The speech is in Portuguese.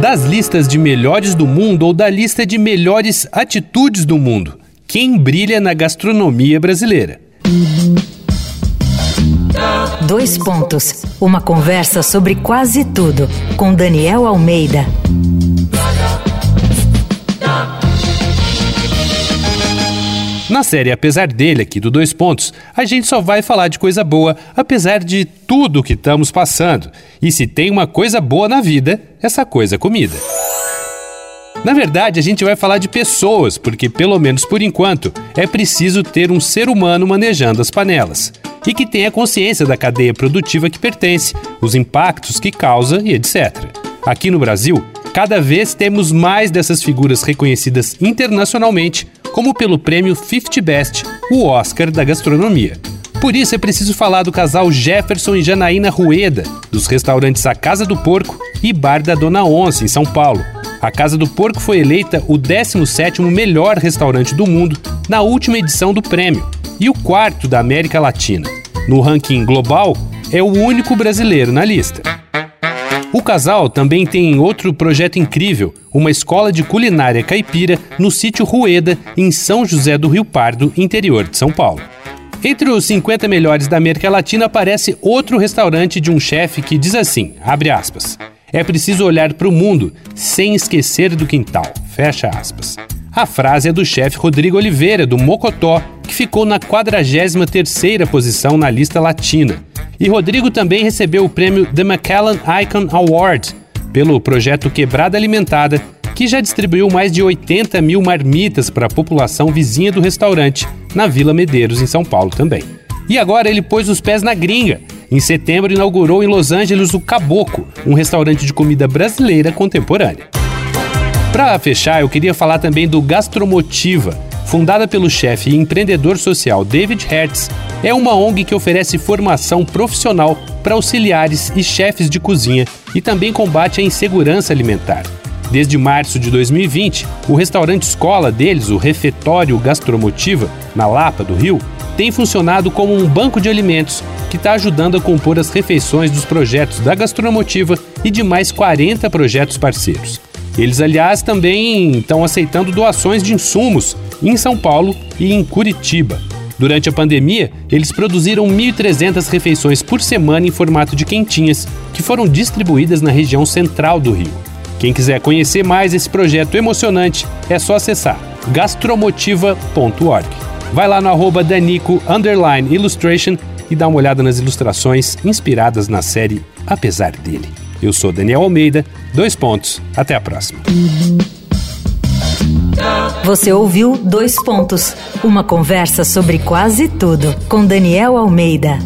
Das listas de melhores do mundo ou da lista de melhores atitudes do mundo? Quem brilha na gastronomia brasileira? Dois pontos. Uma conversa sobre quase tudo com Daniel Almeida. Na série Apesar dele, aqui do Dois Pontos, a gente só vai falar de coisa boa, apesar de tudo que estamos passando. E se tem uma coisa boa na vida, essa coisa é comida. Na verdade, a gente vai falar de pessoas, porque, pelo menos por enquanto, é preciso ter um ser humano manejando as panelas. E que tenha consciência da cadeia produtiva que pertence, os impactos que causa e etc. Aqui no Brasil, cada vez temos mais dessas figuras reconhecidas internacionalmente como pelo prêmio 50 Best, o Oscar da gastronomia. Por isso é preciso falar do casal Jefferson e Janaína Rueda, dos restaurantes A Casa do Porco e Bar da Dona Onça, em São Paulo. A Casa do Porco foi eleita o 17º melhor restaurante do mundo na última edição do prêmio e o quarto da América Latina. No ranking global, é o único brasileiro na lista. O casal também tem outro projeto incrível, uma escola de culinária caipira no sítio Rueda, em São José do Rio Pardo, interior de São Paulo. Entre os 50 melhores da América Latina aparece outro restaurante de um chefe que diz assim, abre aspas, é preciso olhar para o mundo sem esquecer do quintal, fecha aspas. A frase é do chefe Rodrigo Oliveira, do Mocotó, que ficou na 43ª posição na lista latina. E Rodrigo também recebeu o prêmio The Macallan Icon Award pelo projeto Quebrada Alimentada, que já distribuiu mais de 80 mil marmitas para a população vizinha do restaurante, na Vila Medeiros, em São Paulo também. E agora ele pôs os pés na gringa. Em setembro, inaugurou em Los Angeles o Caboco, um restaurante de comida brasileira contemporânea. Para fechar, eu queria falar também do Gastromotiva. Fundada pelo chefe e empreendedor social David Hertz, é uma ONG que oferece formação profissional para auxiliares e chefes de cozinha e também combate a insegurança alimentar. Desde março de 2020, o restaurante escola deles, o Refeitório Gastromotiva, na Lapa do Rio, tem funcionado como um banco de alimentos que está ajudando a compor as refeições dos projetos da Gastromotiva e de mais 40 projetos parceiros. Eles, aliás, também estão aceitando doações de insumos em São Paulo e em Curitiba. Durante a pandemia, eles produziram 1.300 refeições por semana em formato de quentinhas, que foram distribuídas na região central do Rio. Quem quiser conhecer mais esse projeto emocionante, é só acessar gastromotiva.org. Vai lá no arroba Danico Illustration e dá uma olhada nas ilustrações inspiradas na série Apesar dele. Eu sou Daniel Almeida, dois pontos. Até a próxima. Você ouviu Dois Pontos uma conversa sobre quase tudo com Daniel Almeida.